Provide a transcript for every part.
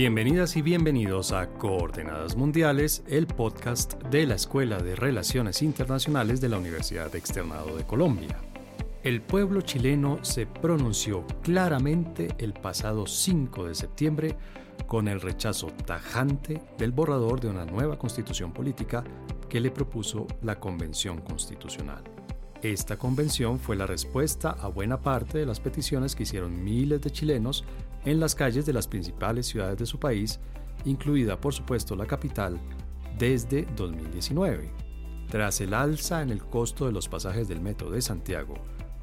Bienvenidas y bienvenidos a Coordenadas Mundiales, el podcast de la Escuela de Relaciones Internacionales de la Universidad Externado de Colombia. El pueblo chileno se pronunció claramente el pasado 5 de septiembre con el rechazo tajante del borrador de una nueva constitución política que le propuso la Convención Constitucional. Esta convención fue la respuesta a buena parte de las peticiones que hicieron miles de chilenos en las calles de las principales ciudades de su país, incluida por supuesto la capital, desde 2019. Tras el alza en el costo de los pasajes del metro de Santiago,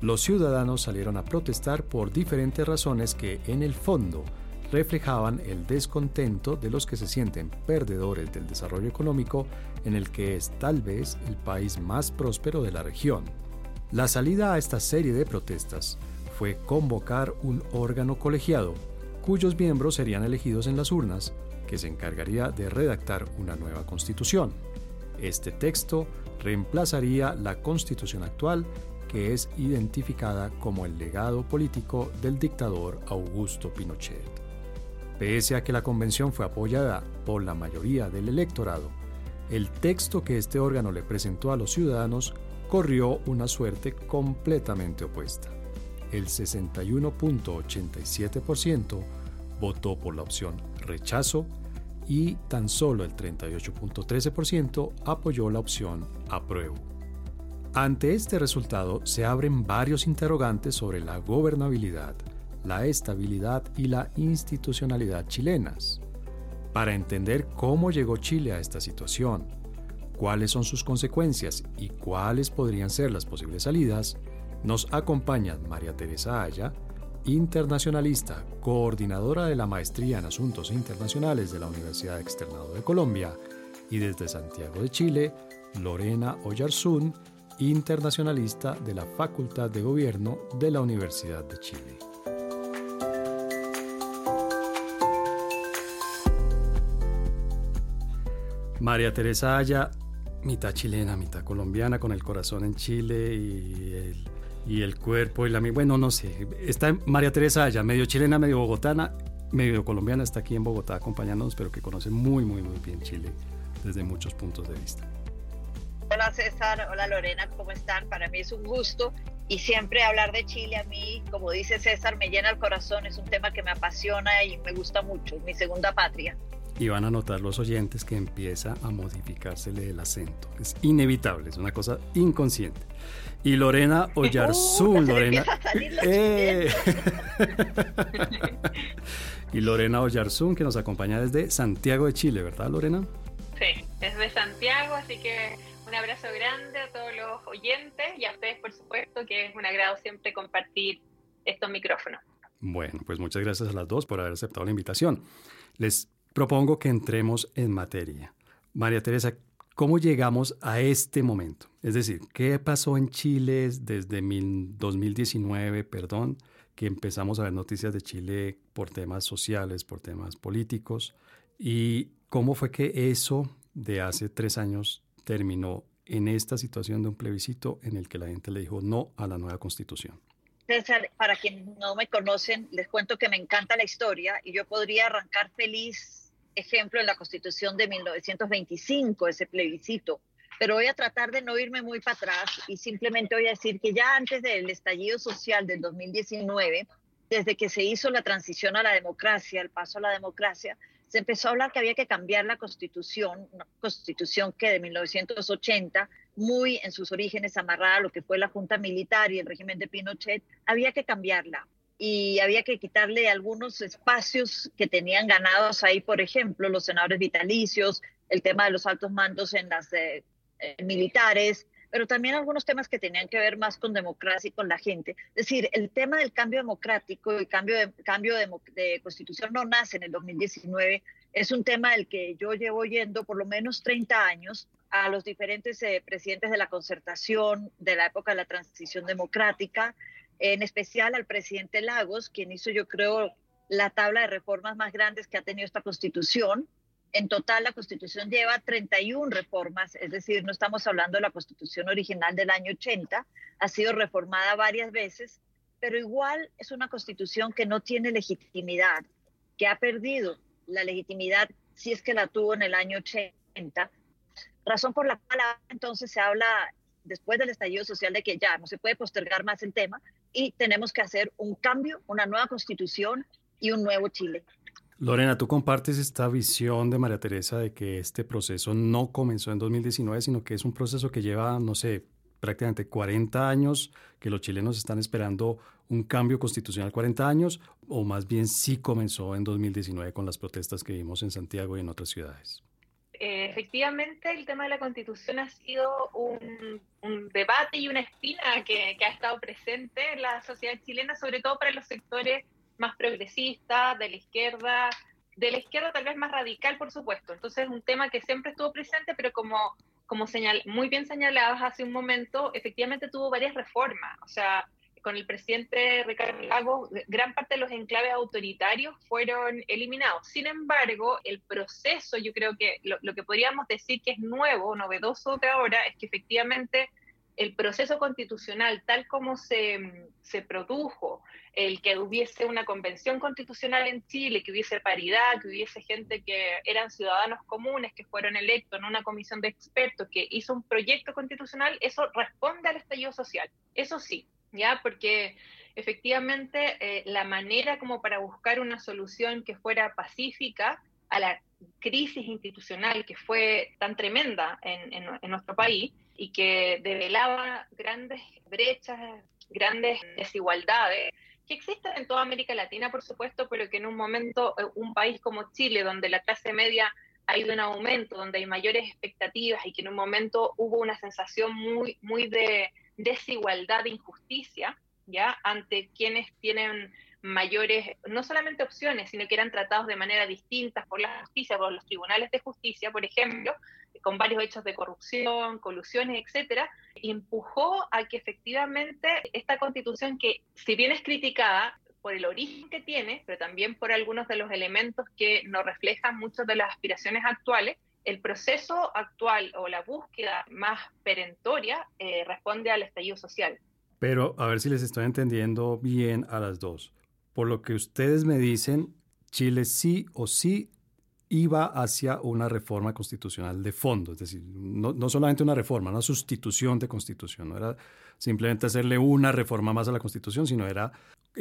los ciudadanos salieron a protestar por diferentes razones que en el fondo reflejaban el descontento de los que se sienten perdedores del desarrollo económico en el que es tal vez el país más próspero de la región. La salida a esta serie de protestas fue convocar un órgano colegiado, cuyos miembros serían elegidos en las urnas, que se encargaría de redactar una nueva constitución. Este texto reemplazaría la constitución actual, que es identificada como el legado político del dictador Augusto Pinochet. Pese a que la convención fue apoyada por la mayoría del electorado, el texto que este órgano le presentó a los ciudadanos corrió una suerte completamente opuesta. El 61.87% votó por la opción rechazo y tan solo el 38.13% apoyó la opción apruebo. Ante este resultado se abren varios interrogantes sobre la gobernabilidad, la estabilidad y la institucionalidad chilenas. Para entender cómo llegó Chile a esta situación, cuáles son sus consecuencias y cuáles podrían ser las posibles salidas, nos acompañan María Teresa Aya, internacionalista, coordinadora de la Maestría en Asuntos Internacionales de la Universidad Externado de Colombia, y desde Santiago de Chile, Lorena Oyarzún, internacionalista de la Facultad de Gobierno de la Universidad de Chile. María Teresa Aya mitad chilena, mitad colombiana, con el corazón en Chile y el, y el cuerpo y la... Bueno, no sé. Está María Teresa allá, medio chilena, medio bogotana, medio colombiana, está aquí en Bogotá acompañándonos, pero que conoce muy, muy, muy bien Chile desde muchos puntos de vista. Hola César, hola Lorena, ¿cómo están? Para mí es un gusto y siempre hablar de Chile a mí, como dice César, me llena el corazón, es un tema que me apasiona y me gusta mucho, es mi segunda patria y van a notar los oyentes que empieza a modificársele el acento. Es inevitable, es una cosa inconsciente. Y Lorena Oyarzún, Lorena. Eh. y Lorena Oyarzún, que nos acompaña desde Santiago de Chile, ¿verdad, Lorena? Sí, desde Santiago, así que un abrazo grande a todos los oyentes y a ustedes, por supuesto, que es un agrado siempre compartir estos micrófonos. Bueno, pues muchas gracias a las dos por haber aceptado la invitación. Les propongo que entremos en materia. María Teresa, ¿cómo llegamos a este momento? Es decir, ¿qué pasó en Chile desde 2019, perdón, que empezamos a ver noticias de Chile por temas sociales, por temas políticos? ¿Y cómo fue que eso de hace tres años terminó en esta situación de un plebiscito en el que la gente le dijo no a la nueva constitución? César, para quienes no me conocen, les cuento que me encanta la historia y yo podría arrancar feliz ejemplo en la Constitución de 1925, ese plebiscito. Pero voy a tratar de no irme muy para atrás y simplemente voy a decir que ya antes del estallido social del 2019, desde que se hizo la transición a la democracia, el paso a la democracia, se empezó a hablar que había que cambiar la constitución, constitución que de 1980, muy en sus orígenes amarrada a lo que fue la Junta Militar y el régimen de Pinochet, había que cambiarla y había que quitarle algunos espacios que tenían ganados ahí, por ejemplo, los senadores vitalicios, el tema de los altos mandos en las eh, eh, militares, pero también algunos temas que tenían que ver más con democracia y con la gente. Es decir, el tema del cambio democrático y cambio de, cambio de, constitución no nace en el 2019, es un tema del que yo llevo oyendo por lo menos 30 años a los diferentes eh, presidentes de la concertación, de la época de la transición democrática, en especial al presidente Lagos, quien hizo, yo creo, la tabla de reformas más grandes que ha tenido esta constitución. En total, la constitución lleva 31 reformas, es decir, no estamos hablando de la constitución original del año 80, ha sido reformada varias veces, pero igual es una constitución que no tiene legitimidad, que ha perdido la legitimidad si es que la tuvo en el año 80, razón por la cual entonces se habla después del estallido social de que ya no se puede postergar más el tema y tenemos que hacer un cambio, una nueva constitución y un nuevo Chile. Lorena, ¿tú compartes esta visión de María Teresa de que este proceso no comenzó en 2019, sino que es un proceso que lleva, no sé, prácticamente 40 años, que los chilenos están esperando un cambio constitucional 40 años, o más bien sí comenzó en 2019 con las protestas que vimos en Santiago y en otras ciudades? Eh, efectivamente, el tema de la constitución ha sido un, debate y una espina que, ha estado presente en la sociedad chilena, sobre todo para los sectores más progresistas, de la izquierda, de la izquierda tal vez más radical, por supuesto. Entonces es un tema que siempre estuvo presente, pero como, como señal, muy bien señalados hace un momento, efectivamente tuvo varias reformas. O sea, con el presidente Ricardo Lagos, gran parte de los enclaves autoritarios fueron eliminados. Sin embargo, el proceso, yo creo que lo, que podríamos decir que es nuevo, novedoso de ahora, es que efectivamente el proceso constitucional, tal como se, se, produjo, el que hubiese una convención constitucional en Chile, que hubiese paridad, que hubiese gente que eran ciudadanos comunes, que fueron electos en una comisión de expertos, que hizo un proyecto constitucional, eso responde al estallido social. Eso sí, ¿ya? Porque efectivamente eh, la manera como para buscar una solución que fuera pacífica a la crisis institucional que fue tan tremenda en, en nuestro país y que develaba grandes brechas, grandes desigualdades que existen en toda América Latina, por supuesto, pero que en un momento, eh, un país como Chile, donde la clase media ha ido en aumento, donde hay mayores expectativas y que en un momento hubo una sensación muy, muy de desigualdad, de injusticia, ¿ya? Ante quienes tienen mayores, no solamente opciones, sino que eran tratados de manera distinta por la justicia, por los tribunales de justicia, por ejemplo, con varios hechos de corrupción, colusiones, etcétera, empujó a que efectivamente esta constitución que, si bien es criticada, por el origen que tiene, pero también por algunos de los elementos que nos reflejan muchas de las aspiraciones actuales, el proceso actual o la búsqueda más perentoria eh, responde al estallido social. Pero a ver si les estoy entendiendo bien a las dos. Por lo que ustedes me dicen, Chile sí o sí iba hacia una reforma constitucional de fondo, es decir, no, no, solamente una reforma, una sustitución de constitución, no era simplemente hacerle una reforma más a la constitución, sino era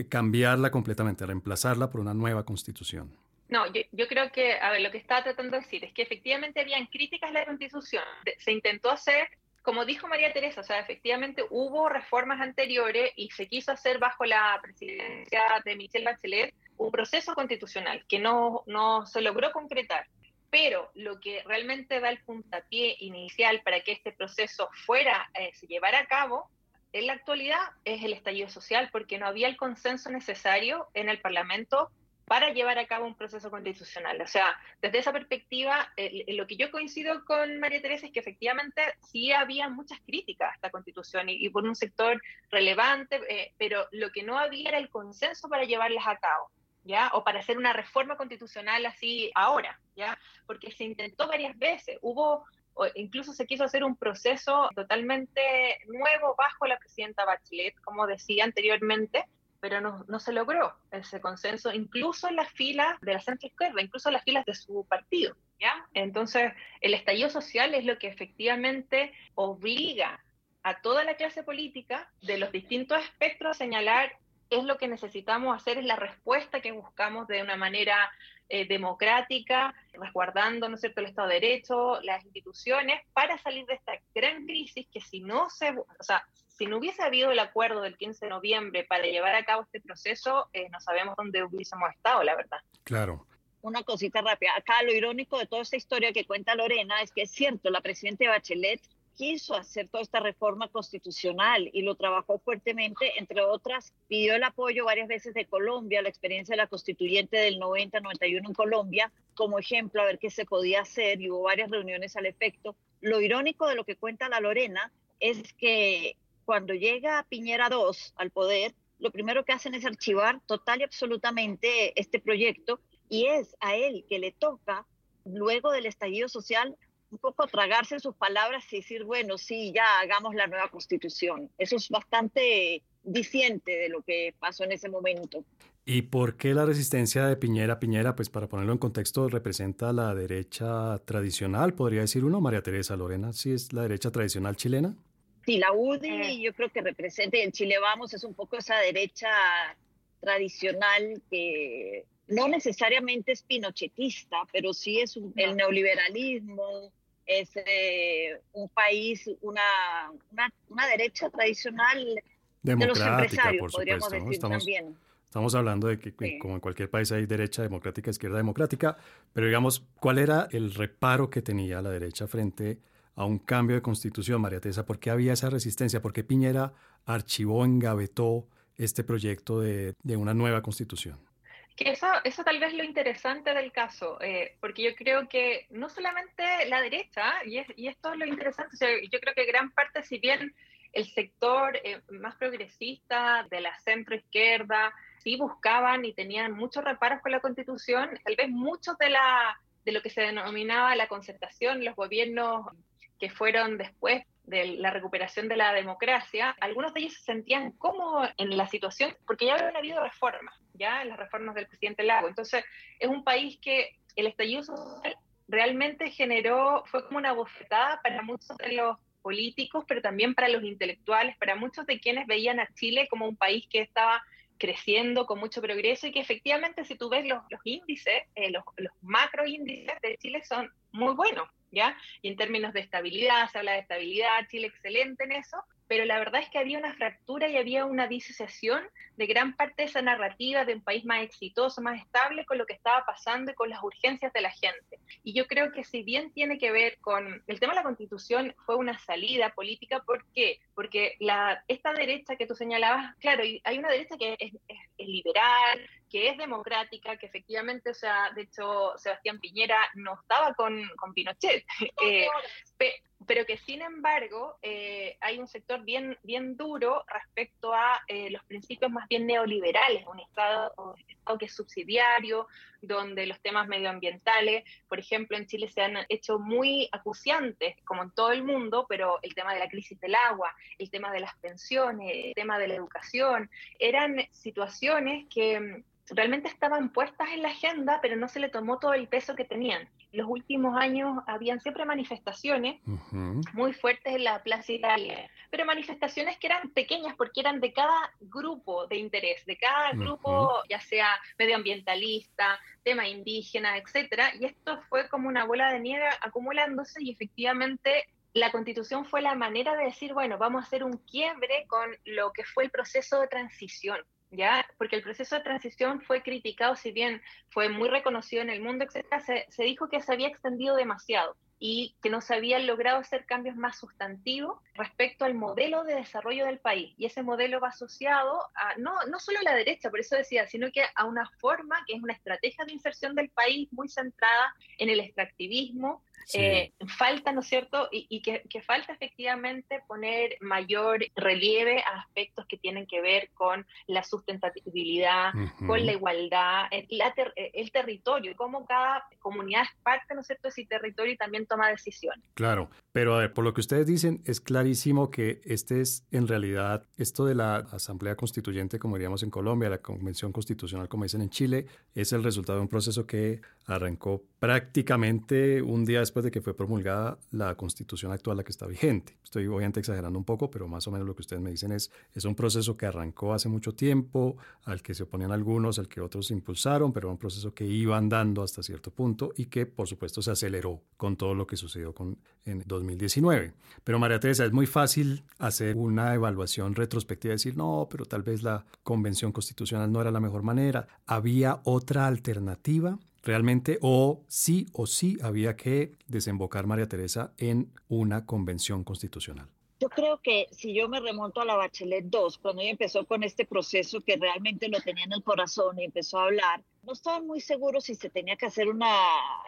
cambiarla completamente, reemplazarla por una nueva constitución. No, yo, yo, creo que, a ver, lo que estaba tratando de decir es que efectivamente habían críticas a la constitución. Se intentó hacer, como dijo María Teresa, o sea, efectivamente hubo reformas anteriores y se quiso hacer bajo la presidencia de Michelle Bachelet un proceso constitucional que no, no se logró concretar. Pero lo que realmente da el puntapié inicial para que este proceso fuera, eh, se llevara a cabo, en la actualidad es el estallido social, porque no había el consenso necesario en el Parlamento para llevar a cabo un proceso constitucional. O sea, desde esa perspectiva, lo que yo coincido con María Teresa es que efectivamente sí había muchas críticas a esta constitución y, por un sector relevante, eh, pero lo que no había era el consenso para llevarlas a cabo. ¿Ya? O para hacer una reforma constitucional así ahora, ¿ya? Porque se intentó varias veces, hubo incluso se quiso hacer un proceso totalmente nuevo bajo la presidenta Bachelet, como decía anteriormente, pero no, se logró ese consenso, incluso en las filas de la centro izquierda, incluso en las filas de su partido. ¿ya? Entonces, el estallido social es lo que efectivamente obliga a toda la clase política de los distintos espectros a señalar es lo que necesitamos hacer, es la respuesta que buscamos de una manera eh, democrática, resguardando ¿no es cierto? el Estado de Derecho, las instituciones, para salir de esta gran crisis que si no se, o sea, si no hubiese habido el acuerdo del 15 de noviembre para llevar a cabo este proceso, eh, no sabemos dónde hubiésemos estado, la verdad. Claro. Una cosita rápida. Acá lo irónico de toda esta historia que cuenta Lorena es que es cierto, la presidenta Bachelet quiso hacer toda esta reforma constitucional y lo trabajó fuertemente, entre otras, pidió el apoyo varias veces de Colombia, la experiencia de la constituyente del 90-91 en Colombia, como ejemplo, a ver qué se podía hacer y hubo varias reuniones al efecto. Lo irónico de lo que cuenta la Lorena es que cuando llega Piñera II al poder, lo primero que hacen es archivar total y absolutamente este proyecto y es a él que le toca, luego del estallido social, un poco tragarse sus palabras y decir, bueno, sí, ya hagamos la nueva constitución. Eso es bastante disiente de lo que pasó en ese momento. ¿Y por qué la resistencia de Piñera? Piñera, pues para ponerlo en contexto, representa la derecha tradicional, podría decir uno, María Teresa Lorena, ¿sí es la derecha tradicional chilena? Sí, la UDI eh. yo creo que representa, y en Chile Vamos es un poco esa derecha tradicional que no necesariamente es pinochetista, pero sí es el neoliberalismo, es eh, un país, una, una, derecha tradicional de los empresarios, podríamos decir estamos, también. Estamos hablando de que como en cualquier país hay derecha democrática, izquierda democrática, pero digamos, ¿cuál era el reparo que tenía la derecha frente a un cambio de constitución, María Teresa? ¿Por qué había esa resistencia? ¿Por qué Piñera archivó, engavetó este proyecto de, de una nueva constitución? Que eso, eso tal vez es lo interesante del caso, eh, porque yo creo que no solamente la derecha, y, y esto es lo interesante, yo creo que gran parte, si bien el sector eh, más progresista de la centro izquierda sí buscaban y tenían muchos reparos con la constitución, tal vez muchos de, la, de lo que se denominaba la concertación, los gobiernos que fueron después de la recuperación de la democracia, algunos de ellos se sentían cómodos en la situación porque ya habían habido reformas, ya las reformas del presidente Lago. Entonces, es un país que el estallido social realmente generó, fue como una bofetada para muchos de los políticos, pero también para los intelectuales, para muchos de quienes veían a Chile como un país que estaba creciendo con mucho progreso y que efectivamente si tú ves los, índices, eh, los, los macro índices de Chile son muy buenos. ¿ya? Y en términos de estabilidad, se habla de estabilidad, Chile excelente en eso, pero la verdad es que había una fractura y había una disociación de gran parte de esa narrativa de un país más exitoso, más estable con lo que estaba pasando y con las urgencias de la gente. Y yo creo que si bien tiene que ver con el tema de la constitución, fue una salida política, ¿por qué? Porque la, esta derecha que tú señalabas, claro, hay una derecha que es, liberal, que es democrática, que efectivamente, o sea, de hecho, Sebastián Piñera no estaba con, con Pinochet. Eh, pero que sin embargo eh, hay un sector bien, bien duro respecto a eh, los principios más bien neoliberales, un estado, estado, que es subsidiario, donde los temas medioambientales, por ejemplo, en Chile se han hecho muy acuciantes, como en todo el mundo, pero el tema de la crisis del agua, el tema de las pensiones, el tema de la educación, eran situaciones que realmente estaban puestas en la agenda, pero no se le tomó todo el peso que tenían. Los últimos años habían siempre manifestaciones muy fuertes en la Plaza Italia, pero manifestaciones que eran pequeñas porque eran de cada grupo de interés, de cada grupo, ya sea medioambientalista, tema indígena, etcétera, y esto fue como una bola de nieve acumulándose y efectivamente la constitución fue la manera de decir, bueno, vamos a hacer un quiebre con lo que fue el proceso de transición. ¿Ya? Porque el proceso de transición fue criticado, si bien fue muy reconocido en el mundo, etcétera, se, se dijo que se había extendido demasiado y que no se habían logrado hacer cambios más sustantivos respecto al modelo de desarrollo del país. Y ese modelo va asociado a, no, no solo a la derecha, por eso decía, sino que a una forma que es una estrategia de inserción del país muy centrada en el extractivismo, eh, falta, ¿no es cierto? Y, que, falta efectivamente poner mayor relieve a aspectos que tienen que ver con la sustentabilidad, con la igualdad, el, el territorio, cómo cada comunidad es parte, ¿no es cierto?, de ese territorio y también toma decisiones. Claro, pero a ver, por lo que ustedes dicen, es clarísimo que este es en realidad, esto de la Asamblea Constituyente, como diríamos en Colombia, la Convención Constitucional, como dicen en Chile, es el resultado de un proceso que arrancó prácticamente un día después de que fue promulgada la constitución actual, la que está vigente. Estoy obviamente exagerando un poco, pero más o menos lo que ustedes me dicen es, es un proceso que arrancó hace mucho tiempo, al que se oponían algunos, al que otros impulsaron, pero un proceso que iba andando hasta cierto punto y que por supuesto se aceleró con todo lo que sucedió con, en 2019. Pero María Teresa, es muy fácil hacer una evaluación retrospectiva y decir, no, pero tal vez la convención constitucional no era la mejor manera. ¿Había otra alternativa? realmente o sí o sí había que desembocar María Teresa en una convención constitucional. Yo creo que si yo me remonto a la Bachelet 2, cuando ella empezó con este proceso que realmente lo tenía en el corazón y empezó a hablar, no estaban muy seguros si se tenía que hacer una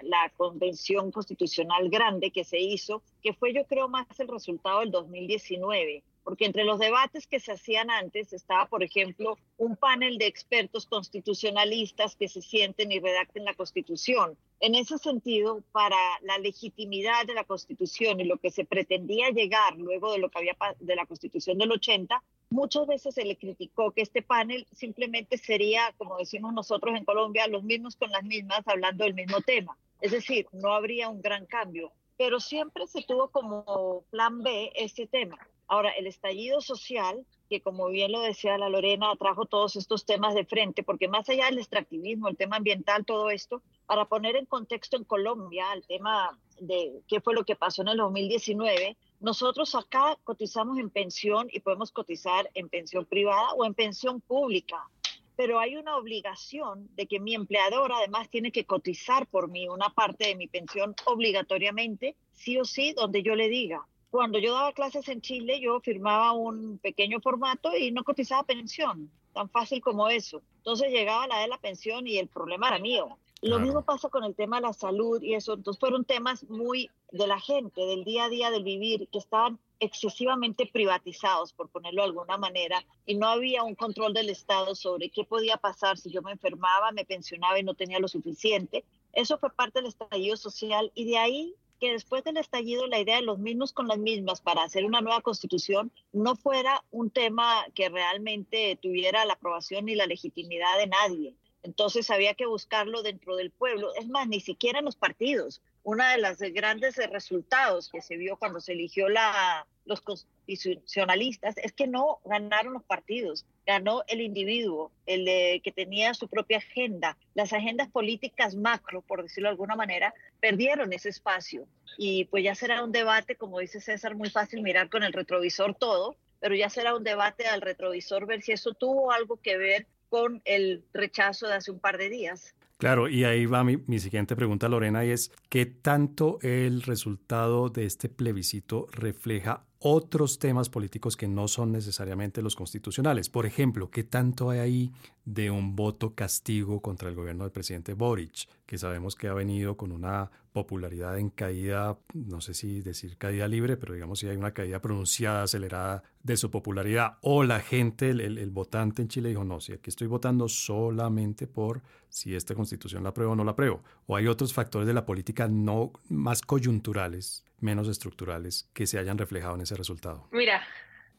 la convención constitucional grande que se hizo, que fue yo creo más el resultado del 2019 porque entre los debates que se hacían antes estaba, por ejemplo, un panel de expertos constitucionalistas que se sienten y redacten la Constitución. En ese sentido, para la legitimidad de la Constitución y lo que se pretendía llegar luego de lo que había de la Constitución del 80, Muchas veces se le criticó que este panel simplemente sería, como decimos nosotros en Colombia, los mismos con las mismas hablando del mismo tema. Es decir, no habría un gran cambio, pero siempre se tuvo como plan B este tema. Ahora, el estallido social, que como bien lo decía la Lorena, trajo todos estos temas de frente, porque más allá del extractivismo, el tema ambiental, todo esto, para poner en contexto en Colombia el tema de qué fue lo que pasó en el 2019, nosotros acá cotizamos en pensión y podemos cotizar en pensión privada o en pensión pública, pero hay una obligación de que mi empleador además tiene que cotizar por mí una parte de mi pensión obligatoriamente, sí o sí, donde yo le diga. Cuando yo daba clases en Chile, yo firmaba un pequeño formato y no cotizaba pensión, tan fácil como eso. Entonces llegaba la de la pensión y el problema era mío. Lo mismo pasa con el tema de la salud y eso. Entonces fueron temas muy de la gente, del día a día, del vivir, que estaban excesivamente privatizados, por ponerlo de alguna manera, y no había un control del Estado sobre qué podía pasar si yo me enfermaba, me pensionaba y no tenía lo suficiente. Eso fue parte del estallido social y de ahí que después del estallido la idea de los mismos con las mismas para hacer una nueva constitución no fuera un tema que realmente tuviera la aprobación ni la legitimidad de nadie. Entonces había que buscarlo dentro del pueblo. Es más, ni siquiera en los partidos. Uno de los grandes resultados que se vio cuando se eligió la, los constitucionalistas es que no ganaron los partidos, ganó el individuo, el que tenía su propia agenda. Las agendas políticas macro, por decirlo de alguna manera, perdieron ese espacio. Y pues ya será un debate, como dice César, muy fácil mirar con el retrovisor todo, pero ya será un debate al retrovisor ver si eso tuvo algo que ver con el rechazo de hace un par de días. Claro, y ahí va mi, siguiente pregunta, Lorena, y es, ¿qué tanto el resultado de este plebiscito refleja otros temas políticos que no son necesariamente los constitucionales? Por ejemplo, ¿qué tanto hay ahí de un voto castigo contra el gobierno del presidente Boric, que sabemos que ha venido con una popularidad en caída, no sé si decir caída libre, pero digamos si hay una caída pronunciada, acelerada de su popularidad, o la gente, el, votante en Chile dijo, no, si aquí estoy votando solamente por si esta constitución la apruebo o no la apruebo, o hay otros factores de la política no más coyunturales, menos estructurales, que se hayan reflejado en ese resultado. Mira,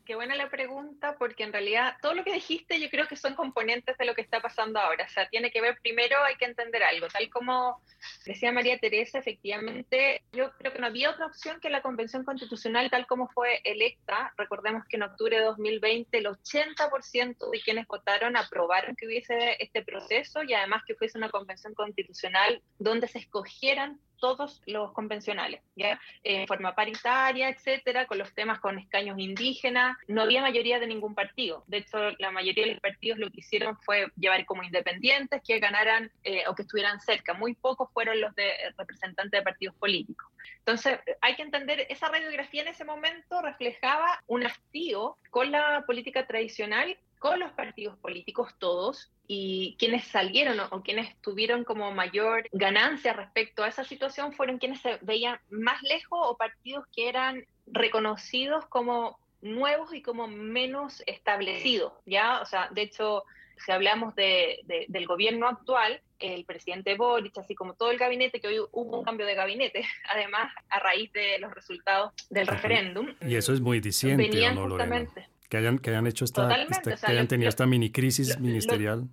qué buena la pregunta, porque en realidad todo lo que dijiste yo creo que son componentes de lo que está pasando ahora. O sea, tiene que ver primero, hay que entender algo. Tal como decía María Teresa, efectivamente, yo creo que no había otra opción que la Convención Constitucional, tal como fue electa. Recordemos que en octubre de 2020 el 80% de quienes votaron aprobaron que hubiese este proceso y además que fuese una Convención Constitucional donde se escogieran todos los convencionales, ¿ya? En forma paritaria, etcétera, con los temas con escaños indígenas. No había mayoría de ningún partido. De hecho, la mayoría de los partidos lo que hicieron fue llevar como independientes que ganaran eh, o que estuvieran cerca. Muy pocos fueron los de representantes de partidos políticos. Entonces, hay que entender, esa radiografía en ese momento reflejaba un hastío con la política tradicional con los partidos políticos todos y quienes salieron o, quienes tuvieron como mayor ganancia respecto a esa situación fueron quienes se veían más lejos o partidos que eran reconocidos como nuevos y como menos establecidos, ¿ya? O sea, de hecho, si hablamos de, del gobierno actual, el presidente Boric, así como todo el gabinete, que hoy hubo un cambio de gabinete, además a raíz de los resultados del referéndum. Y eso es muy diciente, ¿no, justamente, que hayan, que hayan hecho esta, esta que hayan tenido esta mini crisis ministerial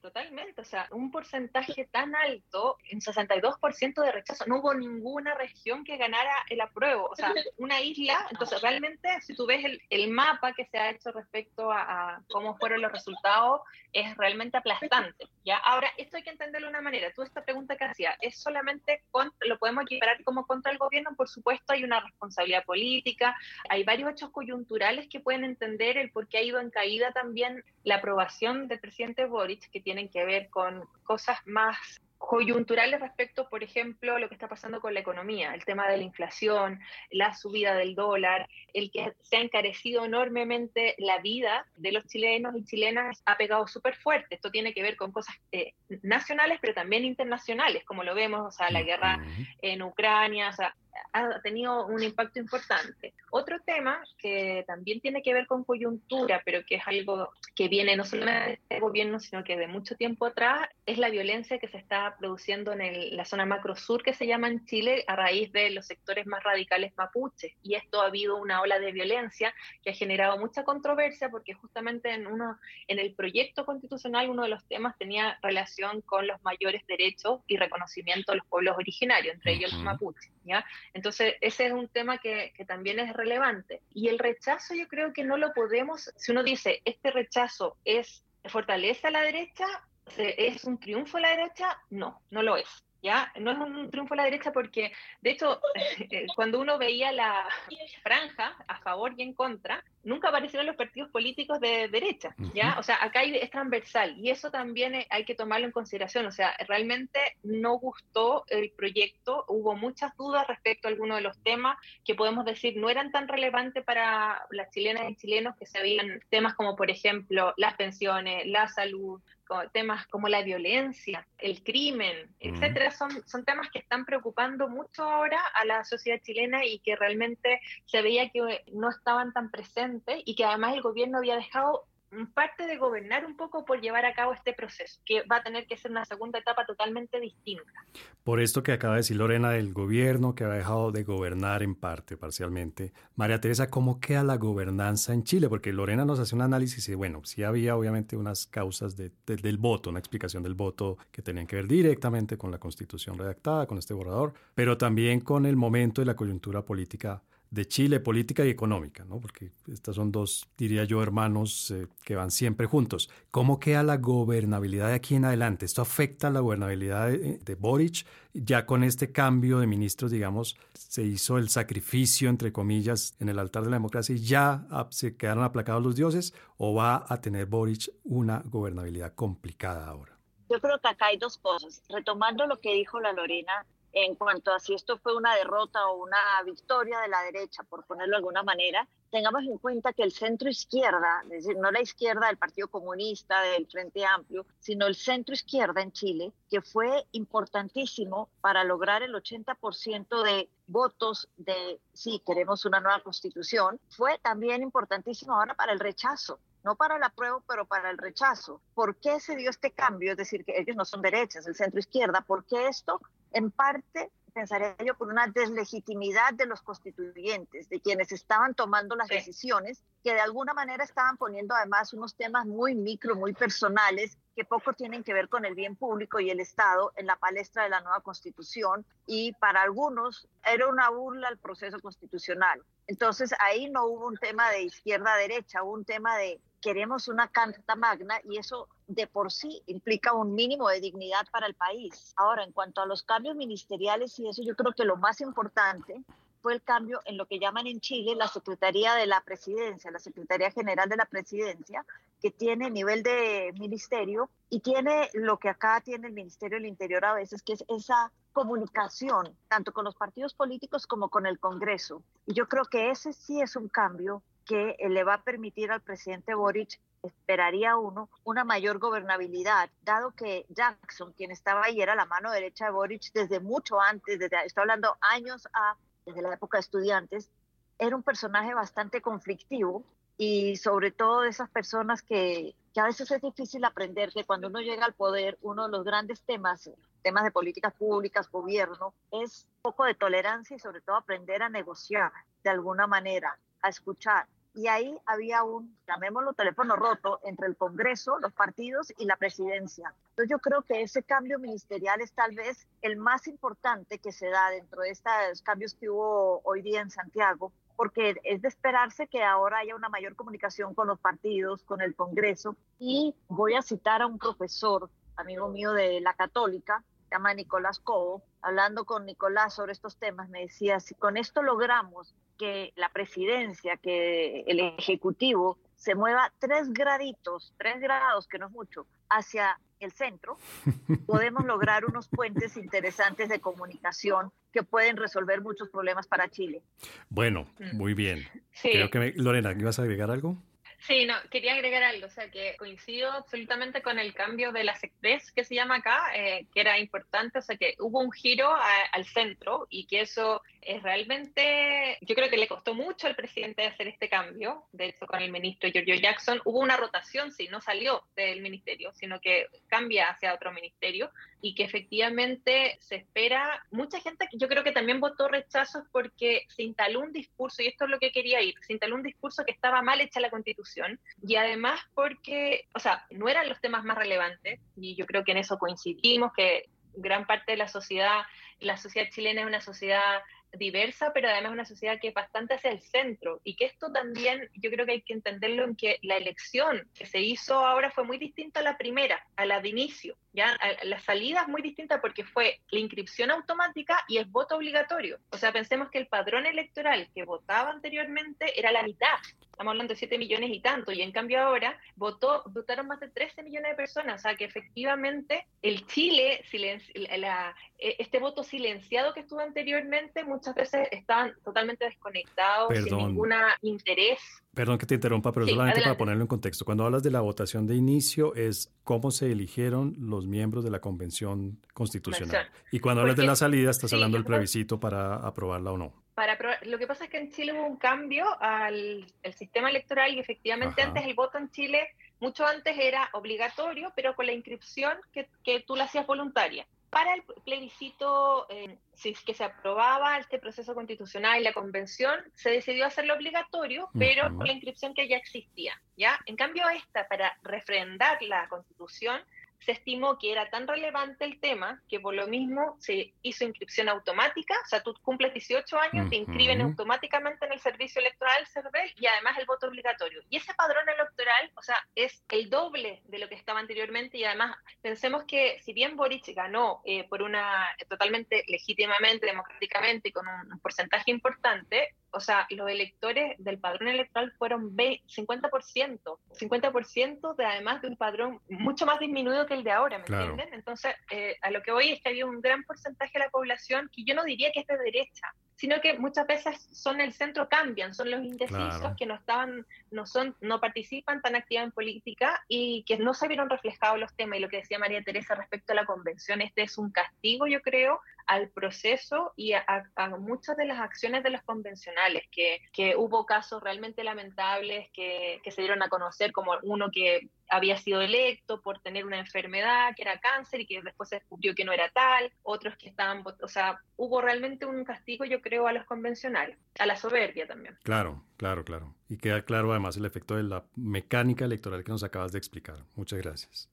totalmente. O sea, un porcentaje tan alto, un 62% de rechazo. No hubo ninguna región que ganara el apruebo. O sea, una isla. Entonces, realmente, si tú ves el, el mapa que se ha hecho respecto a, a, cómo fueron los resultados, es realmente aplastante. ¿ya? Ahora, esto hay que entenderlo de una manera. Tú, esta pregunta que hacía, ¿es solamente contra, lo podemos equiparar como contra el gobierno? Por supuesto, hay una responsabilidad política. Hay varios hechos coyunturales que pueden entender el por qué ha ido en caída también la aprobación del presidente Que tienen que ver con cosas más coyunturales respecto, por ejemplo, lo que está pasando con la economía, el tema de la inflación, la subida del dólar, el que se ha encarecido enormemente la vida de los chilenos y chilenas ha pegado súper fuerte. Esto tiene que ver con cosas eh, nacionales, pero también internacionales, como lo vemos, o sea, la guerra en Ucrania, o sea, ha tenido un impacto importante. Otro tema que también tiene que ver con coyuntura, pero que es algo que viene no solamente de este gobierno, sino que de mucho tiempo atrás, es la violencia que se está produciendo en la zona macro sur que se llama en Chile a raíz de los sectores más radicales mapuches. Y esto ha habido una ola de violencia que ha generado mucha controversia porque justamente en, uno, en el proyecto constitucional uno de los temas tenía relación con los mayores derechos y reconocimiento de los pueblos originarios, entre ellos los mapuches. ¿ya? Entonces, ese es un tema que, también es relevante. Y el rechazo yo creo que no lo podemos, si uno dice, este rechazo es fortalece a la derecha, ¿es un triunfo a la derecha? No, no lo es. ¿ya? No es un triunfo a la derecha porque, de hecho, eh, cuando uno veía la franja a favor y en contra, nunca aparecieron los partidos políticos de derecha, ¿ya? O sea, acá es transversal y eso también hay que tomarlo en consideración. O sea, realmente no gustó el proyecto, hubo muchas dudas respecto a algunos de los temas que podemos decir no eran tan relevantes para las chilenas y chilenos que se habían temas como, por ejemplo, las pensiones, la salud, temas como la violencia, el crimen, etcétera, son, son temas que están preocupando mucho ahora a la sociedad chilena y que realmente se veía que no estaban tan presentes y que además el gobierno había dejado parte de gobernar un poco por llevar a cabo este proceso, que va a tener que ser una segunda etapa totalmente distinta. Por esto que acaba de decir Lorena del gobierno, que ha dejado de gobernar en parte, parcialmente. María Teresa, ¿cómo queda la gobernanza en Chile? Porque Lorena nos hace un análisis y, bueno, sí había obviamente unas causas del voto, una explicación del voto que tenían que ver directamente con la constitución redactada, con este borrador, pero también con el momento y la coyuntura política de Chile, política y económica, ¿no? porque estas son dos, diría yo, hermanos eh, que van siempre juntos. ¿Cómo queda la gobernabilidad de aquí en adelante? ¿Esto afecta la gobernabilidad de, Boric? Ya con este cambio de ministros, digamos, se hizo el sacrificio, entre comillas, en el altar de la democracia y ya se quedaron aplacados los dioses o va a tener Boric una gobernabilidad complicada ahora? Yo creo que acá hay dos cosas. Retomando lo que dijo la Lorena en cuanto a si esto fue una derrota o una victoria de la derecha, por ponerlo de alguna manera, tengamos en cuenta que el centro izquierda, es decir, no la izquierda del Partido Comunista, del Frente Amplio, sino el centro izquierda en Chile, que fue importantísimo para lograr el 80% de votos de sí, queremos una nueva constitución, fue también importantísimo ahora para el rechazo no para la prueba, pero para el rechazo. ¿Por qué se dio este cambio? Es decir, que ellos no son derechas, el centro izquierda. ¿Por qué esto? En parte, pensaría yo, por una deslegitimidad de los constituyentes, de quienes estaban tomando las decisiones, que de alguna manera estaban poniendo además unos temas muy micro, muy personales, que poco tienen que ver con el bien público y el Estado en la palestra de la nueva constitución. Y para algunos era una burla al proceso constitucional. Entonces ahí no hubo un tema de izquierda-derecha, hubo un tema de queremos una carta magna y eso de por sí implica un mínimo de dignidad para el país. Ahora, en cuanto a los cambios ministeriales y eso, yo creo que lo más importante fue el cambio en lo que llaman en Chile la Secretaría de la Presidencia, la Secretaría General de la Presidencia, que tiene nivel de ministerio y tiene lo que acá tiene el Ministerio del Interior a veces, que es esa comunicación, tanto con los partidos políticos como con el Congreso. Y yo creo que ese sí es un cambio que eh, le va a permitir al presidente Boric, esperaría uno, una mayor gobernabilidad, dado que Jackson, quien estaba ahí, era la mano derecha de Boric desde mucho antes, desde, estoy hablando años a, desde la época de estudiantes, era un personaje bastante conflictivo y sobre todo de esas personas que, que a veces es difícil aprender que cuando uno llega al poder, uno de los grandes temas, temas de políticas públicas, gobierno, es poco de tolerancia y sobre todo aprender a negociar de alguna manera a escuchar. Y ahí había un, llamémoslo, teléfono roto entre el Congreso, los partidos y la presidencia. Entonces yo creo que ese cambio ministerial es tal vez el más importante que se da dentro de estos cambios que hubo hoy día en Santiago, porque es de esperarse que ahora haya una mayor comunicación con los partidos, con el Congreso. Y voy a citar a un profesor, amigo mío de la Católica, se llama Nicolás Cobo, hablando con Nicolás sobre estos temas, me decía, si con esto logramos que la presidencia, que el Ejecutivo se mueva tres graditos, tres grados, que no es mucho, hacia el centro, podemos lograr unos puentes interesantes de comunicación que pueden resolver muchos problemas para Chile. Bueno, mm. muy bien. Creo que Lorena, ¿ibas a agregar algo? Sí, no, quería agregar algo, o sea, que coincido absolutamente con el cambio de las Express que se llama acá, eh, que era importante, o sea, que hubo un giro al centro y que eso es realmente, yo creo que le costó mucho al presidente hacer este cambio, de hecho con el ministro Giorgio Jackson hubo una rotación, sí, no salió del ministerio, sino que cambia hacia otro ministerio y que efectivamente se espera, mucha gente yo creo que también votó rechazos porque se instaló un discurso, y esto es lo que quería ir, se instaló un discurso que estaba mal hecha la constitución y además porque, o sea, no eran los temas más relevantes y yo creo que en eso coincidimos, que gran parte de la sociedad, la sociedad chilena es una sociedad diversa, pero además una sociedad que es bastante hacia el centro y que esto también yo creo que hay que entenderlo en que la elección que se hizo ahora fue muy distinta a la primera, a la de inicio, ya la salida es muy distinta porque fue la inscripción automática y el voto obligatorio. O sea, pensemos que el padrón electoral que votaba anteriormente era la mitad. Estamos hablando de 7 millones y tanto, y en cambio ahora votó, votaron más de 13 millones de personas, o sea que efectivamente el Chile, la, e, este voto silenciado que estuvo anteriormente, muchas veces estaban totalmente desconectados, sin ningún interés. Perdón que te interrumpa, pero solamente para ponerlo en contexto. Cuando hablas de la votación de inicio, es cómo se eligieron los miembros de la Convención Constitucional. Y cuando hablas de la salida, estás hablando del plebiscito para aprobarla o no. Para lo que pasa es que en Chile hubo un cambio al sistema electoral y efectivamente antes el voto en Chile, mucho antes era obligatorio, pero con la inscripción que, que tú la hacías voluntaria para el plebiscito, eh, si es que se aprobaba este proceso constitucional y la convención, se decidió hacerlo obligatorio, pero con la inscripción que ya existía. ¿ya? En cambio, esta, para refrendar la constitución, se estimó que era tan relevante el tema que por lo mismo se hizo inscripción automática, o sea, tú cumples 18 años, te inscriben automáticamente en el servicio electoral CERVEL y además el voto obligatorio. Y ese padrón electoral, o sea, es el doble de lo que estaba anteriormente y además pensemos que si bien Boric ganó eh, por una totalmente legítimamente, democráticamente y con un porcentaje importante, o sea, los electores del padrón electoral fueron 50%, 50% de además de un padrón mucho más disminuido que el de ahora, ¿me entienden? Entonces, eh, a lo que voy es que había un gran porcentaje de la población que yo no diría que es de derecha, sino que muchas veces son el centro cambian, son los indecisos que no estaban, no son, no participan tan activa en política y que no se vieron reflejados los temas. Y lo que decía María Teresa respecto a la convención, este es un castigo, yo creo, al proceso y a, muchas de las acciones de los convencionales, que, que hubo casos realmente lamentables que, que, se dieron a conocer, como uno que había sido electo por tener una enfermedad que era cáncer y que después se descubrió que no era tal, otros que estaban, o sea, hubo realmente un castigo, yo creo, a los convencionales, a la soberbia también. Claro, claro, claro. Y queda claro además el efecto de la mecánica electoral que nos acabas de explicar. Muchas gracias.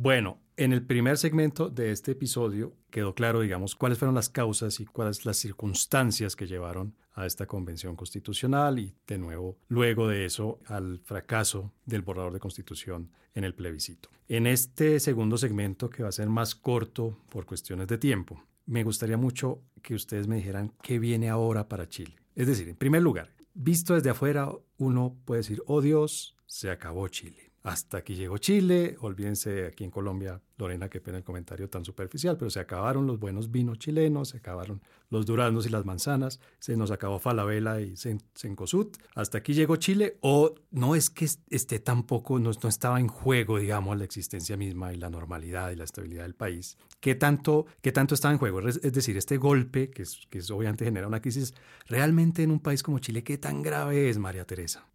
Bueno, en el primer segmento de este episodio quedó claro, digamos, cuáles fueron las causas y cuáles las circunstancias que llevaron a esta convención constitucional y, de nuevo, luego de eso, al fracaso del borrador de constitución en el plebiscito. En este segundo segmento, que va a ser más corto por cuestiones de tiempo, me gustaría mucho que ustedes me dijeran qué viene ahora para Chile. Es decir, en primer lugar, visto desde afuera, uno puede decir, oh Dios, se acabó Chile hasta aquí llegó Chile, olvídense aquí en Colombia, Lorena, qué pena el comentario tan superficial, pero se acabaron los buenos vinos chilenos, se acabaron los duraznos y las manzanas, se nos acabó Falabella y Cencosud, hasta aquí llegó Chile, o no es que esté tampoco, no, estaba en juego, digamos, la existencia misma y la normalidad y la estabilidad del país. ¿Qué tanto, qué tanto estaba en juego? Es, decir, este golpe, que, es, que obviamente genera una crisis, realmente en un país como Chile, ¿qué tan grave es, María Teresa?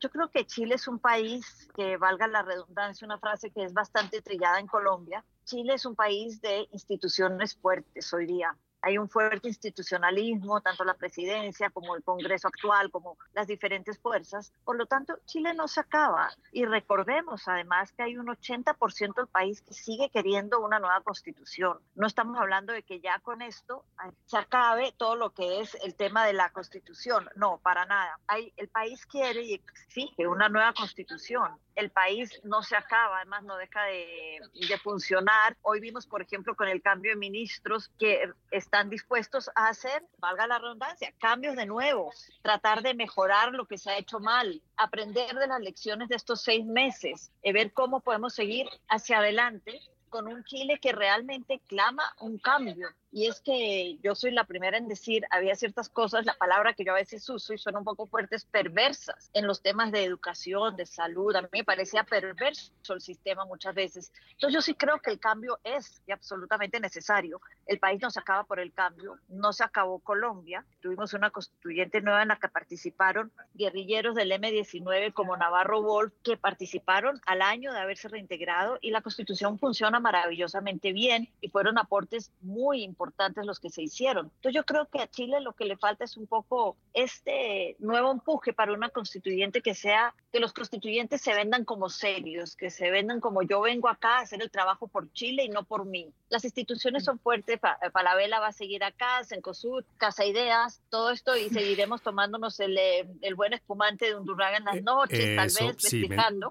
Yo creo que Chile es un país que, valga la redundancia, una frase que es bastante trillada en Colombia, Chile es un país de instituciones fuertes hoy día hay un fuerte institucionalismo, tanto la presidencia como el Congreso actual, como las diferentes fuerzas. Por lo tanto, Chile no se acaba. Y recordemos además que hay un 80% del país que sigue queriendo una nueva constitución. No estamos hablando de que ya con esto se acabe todo lo que es el tema de la constitución. No, para nada. Hay, el país quiere y exige una nueva constitución el país no se acaba, además no deja de, funcionar. Hoy vimos, por ejemplo, con el cambio de ministros que están dispuestos a hacer, valga la redundancia, cambios de nuevo, tratar de mejorar lo que se ha hecho mal, aprender de las lecciones de estos seis meses, y ver cómo podemos seguir hacia adelante con un Chile que realmente clama un cambio. Y es que yo soy la primera en decir, había ciertas cosas, la palabra que yo a veces uso y son un poco fuertes, perversas en los temas de educación, de salud. A mí me parecía perverso el sistema muchas veces. Entonces yo sí creo que el cambio es absolutamente necesario. El país no se acaba por el cambio, no se acabó Colombia. Tuvimos una constituyente nueva en la que participaron guerrilleros del M-19 como Navarro Wolf, que participaron al año de haberse reintegrado y la constitución funciona maravillosamente bien y fueron aportes muy importantes importantes los que se hicieron. Entonces yo creo que a Chile lo que le falta es un poco este nuevo empuje para una constituyente que sea, que los constituyentes se vendan como serios, que se vendan como yo vengo acá a hacer el trabajo por Chile y no por mí. Las instituciones son fuertes, Palabela va a seguir acá, Sencosud, Casa Ideas, todo esto y seguiremos tomándonos el, eh, el buen espumante de Undurraga en las eh, noches, tal vez, sí,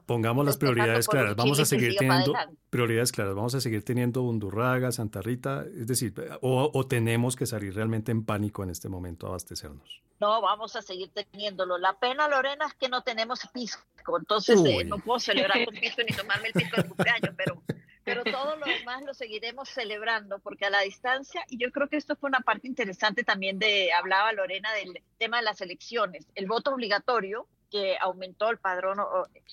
Pongamos las prioridades claras, vamos a seguir teniendo prioridades claras, vamos a seguir teniendo Undurraga, Santa Rita, es decir, o, tenemos que salir realmente en pánico en este momento a abastecernos? No, vamos a seguir teniéndolo. La pena, Lorena, es que no tenemos pisco, entonces eh, no puedo celebrar con pisco ni tomarme el pisco de cumpleaños, pero, pero todo lo demás lo seguiremos celebrando porque a la distancia, y yo creo que esto fue una parte interesante también de, hablaba Lorena del tema de las elecciones, el voto obligatorio que aumentó el padrón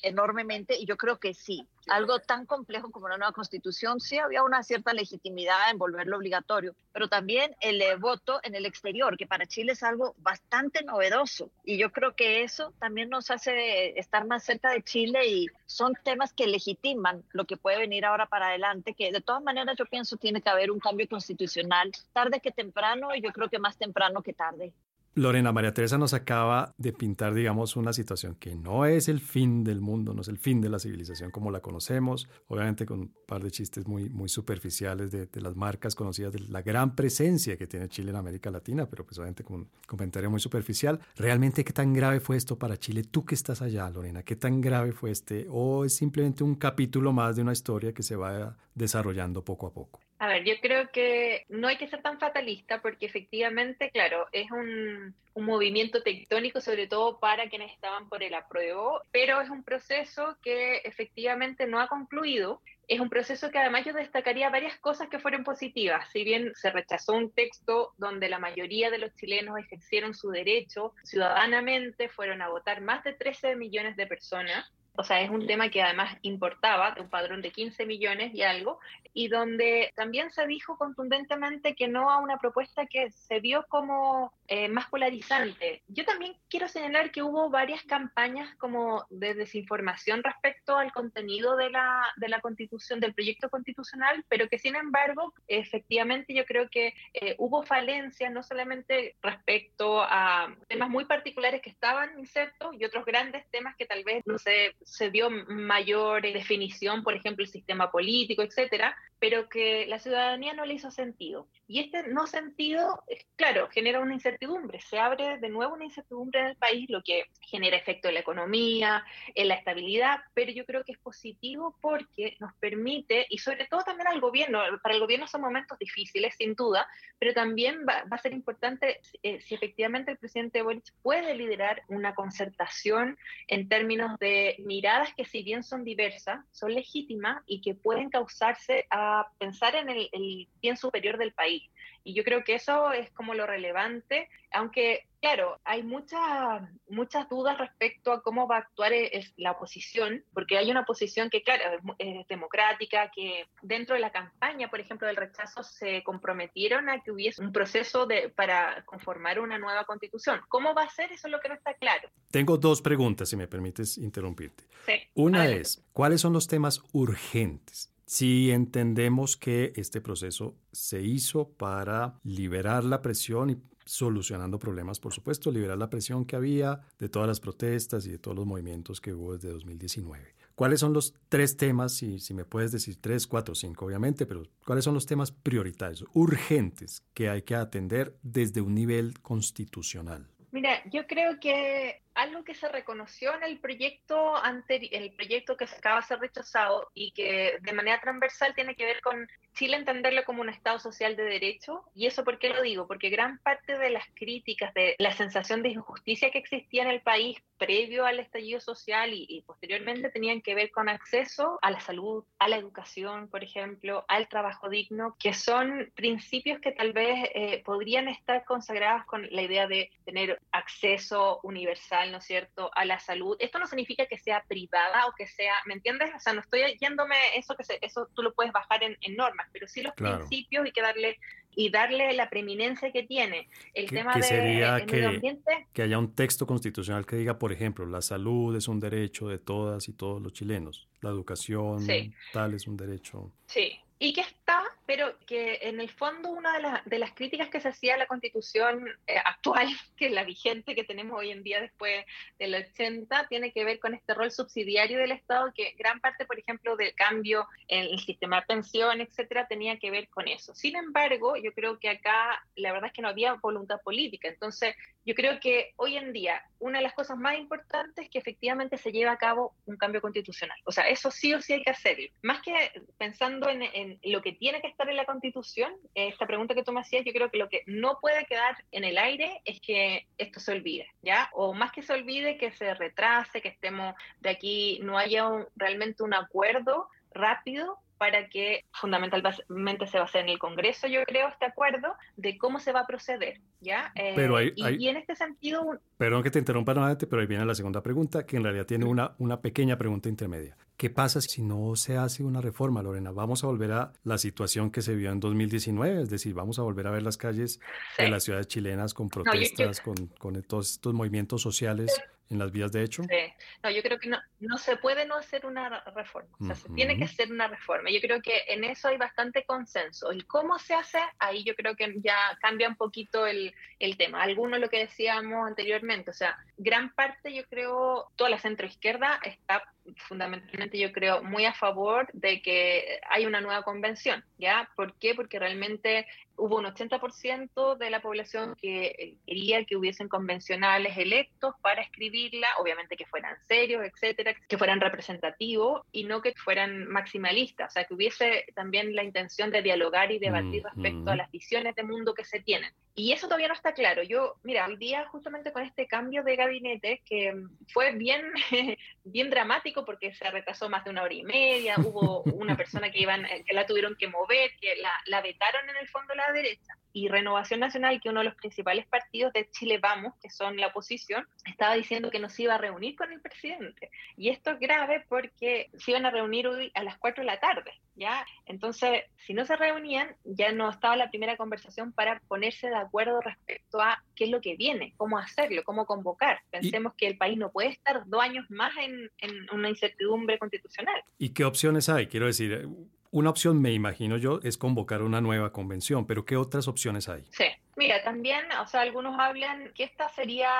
enormemente y yo creo que sí, algo tan complejo como una nueva constitución, sí había una cierta legitimidad en volverlo obligatorio, pero también el eh, voto en el exterior, que para Chile es algo bastante novedoso. Y yo creo que eso también nos hace estar más cerca de Chile y son temas que legitiman lo que puede venir ahora para adelante, que de todas maneras yo pienso tiene que haber un cambio constitucional, tarde que temprano y yo creo que más temprano que tarde. Lorena María Teresa nos acaba de pintar, digamos, una situación que no es el fin del mundo, no es el fin de la civilización como la conocemos, obviamente con un par de chistes muy, muy superficiales de, las marcas conocidas, de la gran presencia que tiene Chile en América Latina, pero pues obviamente con un comentario muy superficial. ¿Realmente qué tan grave fue esto para Chile? Tú que estás allá, Lorena, ¿qué tan grave fue este? ¿O es simplemente un capítulo más de una historia que se va desarrollando poco a poco? A ver, yo creo que no hay que ser tan fatalista porque efectivamente, claro, es un, movimiento tectónico, sobre todo para quienes estaban por el apruebo, pero es un proceso que efectivamente no ha concluido. Es un proceso que además yo destacaría varias cosas que fueron positivas. Si bien se rechazó un texto donde la mayoría de los chilenos ejercieron su derecho ciudadanamente, fueron a votar más de 13 millones de personas o sea, es un tema que además importaba de un padrón de 15 millones y algo, y donde también se dijo contundentemente que no a una propuesta que se vio como eh, más polarizante. Yo también quiero señalar que hubo varias campañas como de desinformación respecto al contenido de la, de la constitución, del proyecto constitucional, pero que sin embargo, efectivamente yo creo que eh, hubo falencias no solamente respecto a temas muy particulares que estaban insertos y otros grandes temas que tal vez no se se dio mayor definición, por ejemplo, el sistema político, etcétera, pero que la ciudadanía no le hizo sentido. Y este no sentido, claro, genera una incertidumbre, se abre de nuevo una incertidumbre en el país, lo que genera efecto en la economía, en la estabilidad, pero yo creo que es positivo porque nos permite, y sobre todo también al gobierno, para el gobierno son momentos difíciles, sin duda, pero también va, a ser importante eh, si efectivamente el presidente Boric puede liderar una concertación en términos de miradas que si bien son diversas, son legítimas y que pueden causarse a pensar en el, bien superior del país. Y yo creo que eso es como lo relevante, aunque, claro, hay muchas muchas dudas respecto a cómo va a actuar e, la oposición, porque hay una oposición que, claro, es, democrática, que dentro de la campaña, por ejemplo, del rechazo, se comprometieron a que hubiese un proceso de, para conformar una nueva constitución. ¿Cómo va a ser? Eso es lo que no está claro. Tengo dos preguntas, si me permites interrumpirte. Una es, ¿cuáles son los temas urgentes si entendemos que este proceso se hizo para liberar la presión y solucionando problemas, por supuesto, liberar la presión que había de todas las protestas y de todos los movimientos que hubo desde 2019. ¿Cuáles son los tres temas, si, si me puedes decir tres, cuatro, cinco, obviamente, pero cuáles son los temas prioritarios, urgentes, que hay que atender desde un nivel constitucional? Mira, yo creo que algo que se reconoció en el proyecto el proyecto que acaba de ser rechazado y que de manera transversal tiene que ver con Chile entenderlo como un Estado social de derecho. ¿Y eso por qué lo digo? Porque gran parte de las críticas, de la sensación de injusticia que existía en el país previo al estallido social y, posteriormente tenían que ver con acceso a la salud, a la educación, por ejemplo, al trabajo digno, que son principios que tal vez eh, podrían estar consagrados con la idea de tener acceso universal, ¿no es cierto?, a la salud. Esto no significa que sea privada o que sea, ¿me entiendes? O sea, no estoy yéndome eso que eso tú lo puedes bajar en normas pero sí los principios y que darle y darle la preeminencia que tiene. El tema de sería que, que haya un texto constitucional que diga, por ejemplo, la salud es un derecho de todas y todos los chilenos, la educación tal es un derecho. Sí, y que está, pero que en el fondo una de, las críticas que se hacía a la constitución eh, actual, que es la vigente que tenemos hoy en día después del 80, tiene que ver con este rol subsidiario del Estado, que gran parte, por ejemplo, del cambio en el sistema de pensión, etcétera, tenía que ver con eso. Sin embargo, yo creo que acá la verdad es que no había voluntad política. Entonces, yo creo que hoy en día una de las cosas más importantes es que efectivamente se lleve a cabo un cambio constitucional. O sea, eso sí o sí hay que hacerlo. Más que pensando en, lo que tiene que estar en la constitución, esta pregunta que tú me hacías, yo creo que lo que no puede quedar en el aire es que esto se olvide, ¿ya? O más que se olvide, que se retrase, que estemos de aquí, no haya realmente un acuerdo rápido para que fundamentalmente se va a hacer en el Congreso, yo creo, este acuerdo de cómo se va a proceder, ¿ya? pero eh, y, en este sentido... Perdón que te interrumpa nuevamente, pero ahí viene la segunda pregunta, que en realidad tiene una, una pequeña pregunta intermedia. ¿Qué pasa si no se hace una reforma, Lorena? ¿Vamos a volver a la situación que se vio en 2019? Es decir, ¿vamos a volver a ver las calles de las ciudades chilenas con protestas, con, con todos estos movimientos sociales? En las vías de hecho? Sí. No, yo creo que no, no se puede no hacer una reforma. O sea, se tiene que hacer una reforma. Yo creo que en eso hay bastante consenso. ¿Y cómo se hace? Ahí yo creo que ya cambia un poquito el, el tema. Algunos lo que decíamos anteriormente, o sea, gran parte, yo creo, toda la centroizquierda está fundamentalmente yo creo muy a favor de que hay una nueva convención, ¿ya? ¿Por qué? Porque realmente hubo un 80% de la población que eh, quería que hubiesen convencionales electos para escribirla, obviamente que fueran serios, etcétera, que fueran representativos y no que fueran maximalistas, o sea, que hubiese también la intención de dialogar y debatir respecto a las visiones de mundo que se tienen. Y eso todavía no está claro. Yo, mira, hoy día justamente con este cambio de gabinete, que fue bien, bien dramático porque se retrasó más de una hora y media, hubo una persona que, iban, que la tuvieron que mover, que la, la vetaron en el fondo la derecha. Y Renovación Nacional, que uno de los principales partidos de Chile Vamos, que son la oposición, estaba diciendo que no se iba a reunir con el presidente. Y esto es grave porque se iban a reunir hoy a las 4 de la tarde, ¿ya? Entonces, si no se reunían, ya no estaba la primera conversación para ponerse de acuerdo respecto a qué es lo que viene, cómo hacerlo, cómo convocar. Pensemos que el país no puede estar dos años más en, en una incertidumbre constitucional. ¿Y qué opciones hay? Quiero decir, una opción, me imagino yo, es convocar una nueva convención, pero ¿qué otras opciones hay? Sí, mira, también, o sea, algunos hablan que esta sería,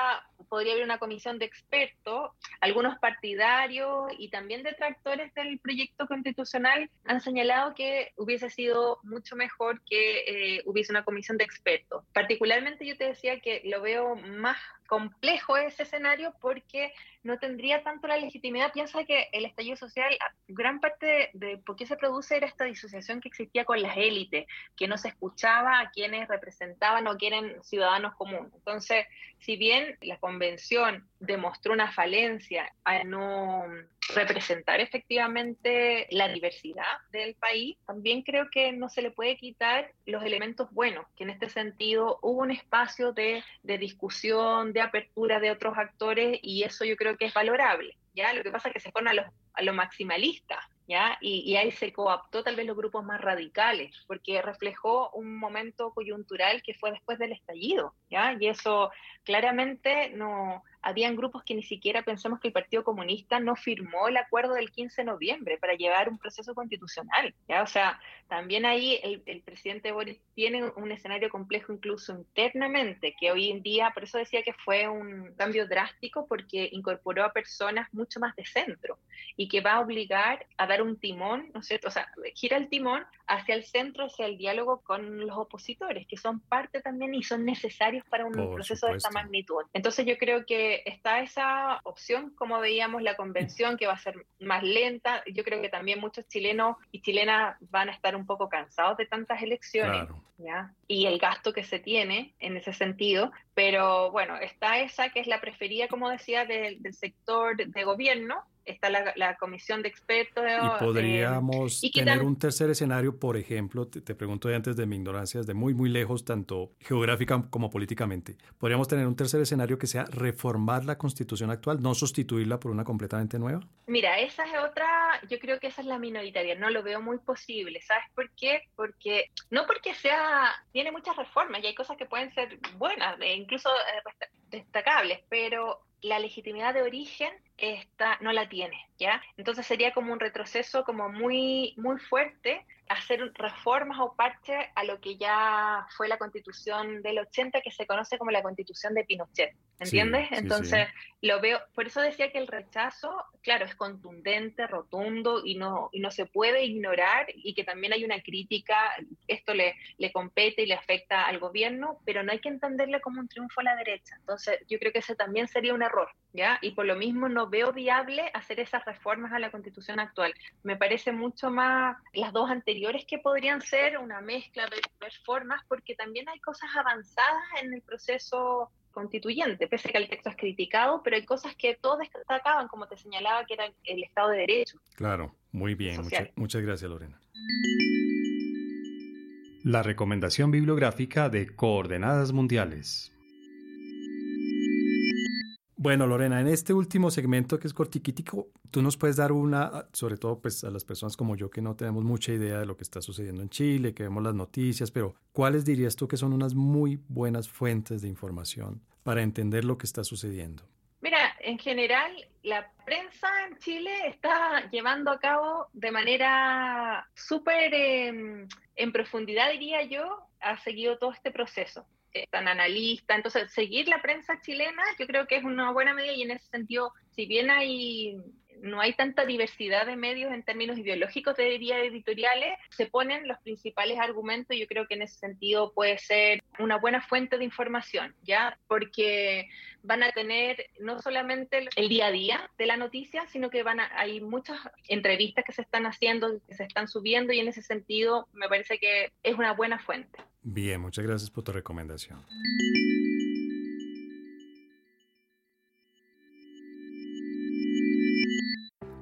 podría haber una comisión de expertos, algunos partidarios y también detractores del proyecto constitucional han señalado que hubiese sido mucho mejor que eh, hubiese una comisión de expertos. Particularmente yo te decía que lo veo más complejo ese escenario porque no tendría tanto la legitimidad. Piensa que el estallido social, gran parte de, por qué se produce era esta disociación que existía con las élites, que no se escuchaba a quienes representaban o quieren ciudadanos comunes. Entonces, si bien la convención demostró una falencia a no representar efectivamente la diversidad del país, también creo que no se le puede quitar los elementos buenos, que en este sentido hubo un espacio de, de discusión, de apertura de otros actores y eso yo creo que es valorable. ¿ya? Lo que pasa es que se fueron a los, a los maximalistas, ¿ya? Y, y, ahí se coaptó tal vez los grupos más radicales, porque reflejó un momento coyuntural que fue después del estallido, ¿ya? Y eso claramente no, habían grupos que ni siquiera pensamos que el Partido Comunista no firmó el acuerdo del 15 de noviembre para llevar un proceso constitucional. ¿ya? O sea, también ahí el, el, presidente Boris tiene un escenario complejo incluso internamente, que hoy en día, por eso decía que fue un cambio drástico porque incorporó a personas mucho más de centro y que va a obligar a dar un timón, ¿no es cierto? O sea, gira el timón hacia el centro, hacia el diálogo con los opositores, que son parte también y son necesarios para un proceso de esta magnitud. Entonces yo creo que está esa opción, como veíamos la convención, que va a ser más lenta. Yo creo que también muchos chilenos y chilenas van a estar un poco cansados de tantas elecciones. ¿ya? Y el gasto que se tiene en ese sentido. Pero bueno, está esa que es la preferida, como decía, del sector de gobierno, está la, comisión de expertos. Y eh, podríamos tener un tercer escenario, por ejemplo, te, pregunto antes de mi ignorancia, desde muy, muy lejos, tanto geográfica como políticamente. ¿Podríamos tener un tercer escenario que sea reformar la constitución actual, no sustituirla por una completamente nueva? Mira, esa es otra, yo creo que esa es la minoritaria, no lo veo muy posible. ¿Sabes por qué? Porque, no porque sea, tiene muchas reformas y hay cosas que pueden ser buenas, e incluso eh, destacables, pero la legitimidad de origen esta, no la tiene, ¿ya? Entonces sería como un retroceso como muy, muy fuerte hacer reformas o parches a lo que ya fue la constitución del 80 que se conoce como la constitución de Pinochet, ¿entiendes? Entonces lo veo, por eso decía que el rechazo, claro, es contundente, rotundo y no, y no se puede ignorar y que también hay una crítica, esto le, le compete y le afecta al gobierno, pero no hay que entenderle como un triunfo a la derecha. Entonces yo creo que ese también sería un error, ¿ya? Y por lo mismo no veo viable hacer esas reformas a la constitución actual. Me parece mucho más las dos anteriores que podrían ser una mezcla de, reformas, porque también hay cosas avanzadas en el proceso constituyente, pese a que el texto es criticado, pero hay cosas que todos destacaban, como te señalaba, que era el Estado de Derecho. Claro, muy bien, muchas gracias Lorena. La recomendación bibliográfica de Coordenadas Mundiales. Bueno, Lorena, en este último segmento que es cortiquítico, tú nos puedes dar una, sobre todo pues a las personas como yo que no tenemos mucha idea de lo que está sucediendo en Chile, que vemos las noticias, pero ¿cuáles dirías tú que son unas muy buenas fuentes de información para entender lo que está sucediendo? Mira, en general la prensa en Chile está llevando a cabo de manera súper em, en profundidad, diría yo, ha seguido todo este proceso tan analista. Entonces, seguir la prensa chilena yo creo que es una buena medida y en ese sentido, si bien hay no hay tanta diversidad de medios en términos ideológicos de vías editoriales, se ponen los principales argumentos y yo creo que en ese sentido puede ser una buena fuente de información, ¿ya? Porque van a tener no solamente el día a día de la noticia, sino que van a, hay muchas entrevistas que se están haciendo, que se están subiendo y en ese sentido me parece que es una buena fuente. Bien, muchas gracias por tu recomendación.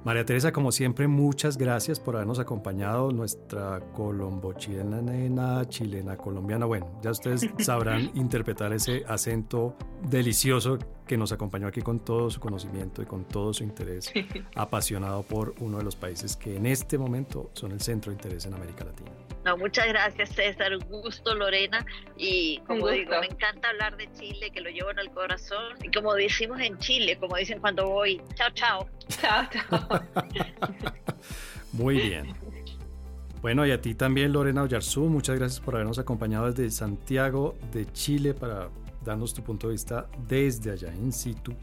María Teresa, como siempre, muchas gracias por habernos acompañado. Nuestra colombo-chilena, chilena, colombiana. Bueno, ya ustedes sabrán interpretar ese acento delicioso que nos acompañó aquí con todo su conocimiento y con todo su interés, apasionado por uno de los países que en este momento son el centro de interés en América Latina. No, muchas gracias César, un gusto Lorena y como digo, me encanta hablar de Chile, que lo llevo en el corazón y como decimos en Chile, como dicen cuando voy, chao, chao. Chao, chao. Muy bien. Bueno, y a ti también Lorena Oyarzú, muchas gracias por habernos acompañado desde Santiago de Chile para darnos tu punto de vista desde allá in situ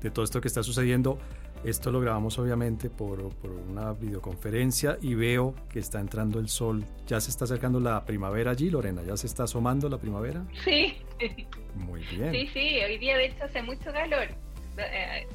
de todo esto que está sucediendo. Esto lo grabamos obviamente por, por, una videoconferencia y veo que está entrando el sol. ¿Ya se está acercando la primavera allí, Lorena? ¿Ya se está asomando la primavera? Sí. Muy bien. Sí, sí, hoy día de hecho hace mucho calor. Eh,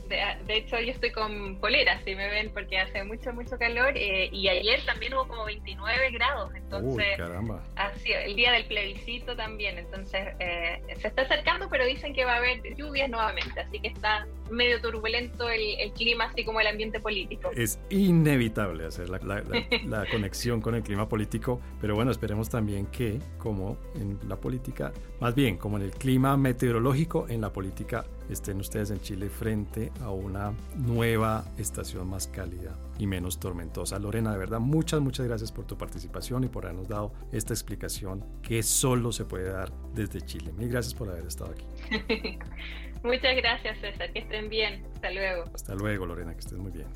de, hecho, yo estoy con polera, si me ven, porque hace mucho, mucho calor. Eh, y ayer también hubo como 29 grados. Entonces, Uy, caramba. Así, el día del plebiscito también. Entonces, eh, se está acercando, pero dicen que va a haber lluvias nuevamente. Así que está medio turbulento el, clima, así como el ambiente político. Es inevitable hacer la, la, conexión con el clima político, pero bueno, esperemos también que, como en la política, más bien como en el clima meteorológico, en la política estén ustedes en Chile frente a una nueva estación más cálida y menos tormentosa. Lorena, de verdad, muchas, muchas gracias por tu participación y por habernos dado esta explicación que solo se puede dar desde Chile. Mil gracias por haber estado aquí. muchas gracias, César. Que estén bien. Hasta luego. Hasta luego, Lorena. Que estés muy bien.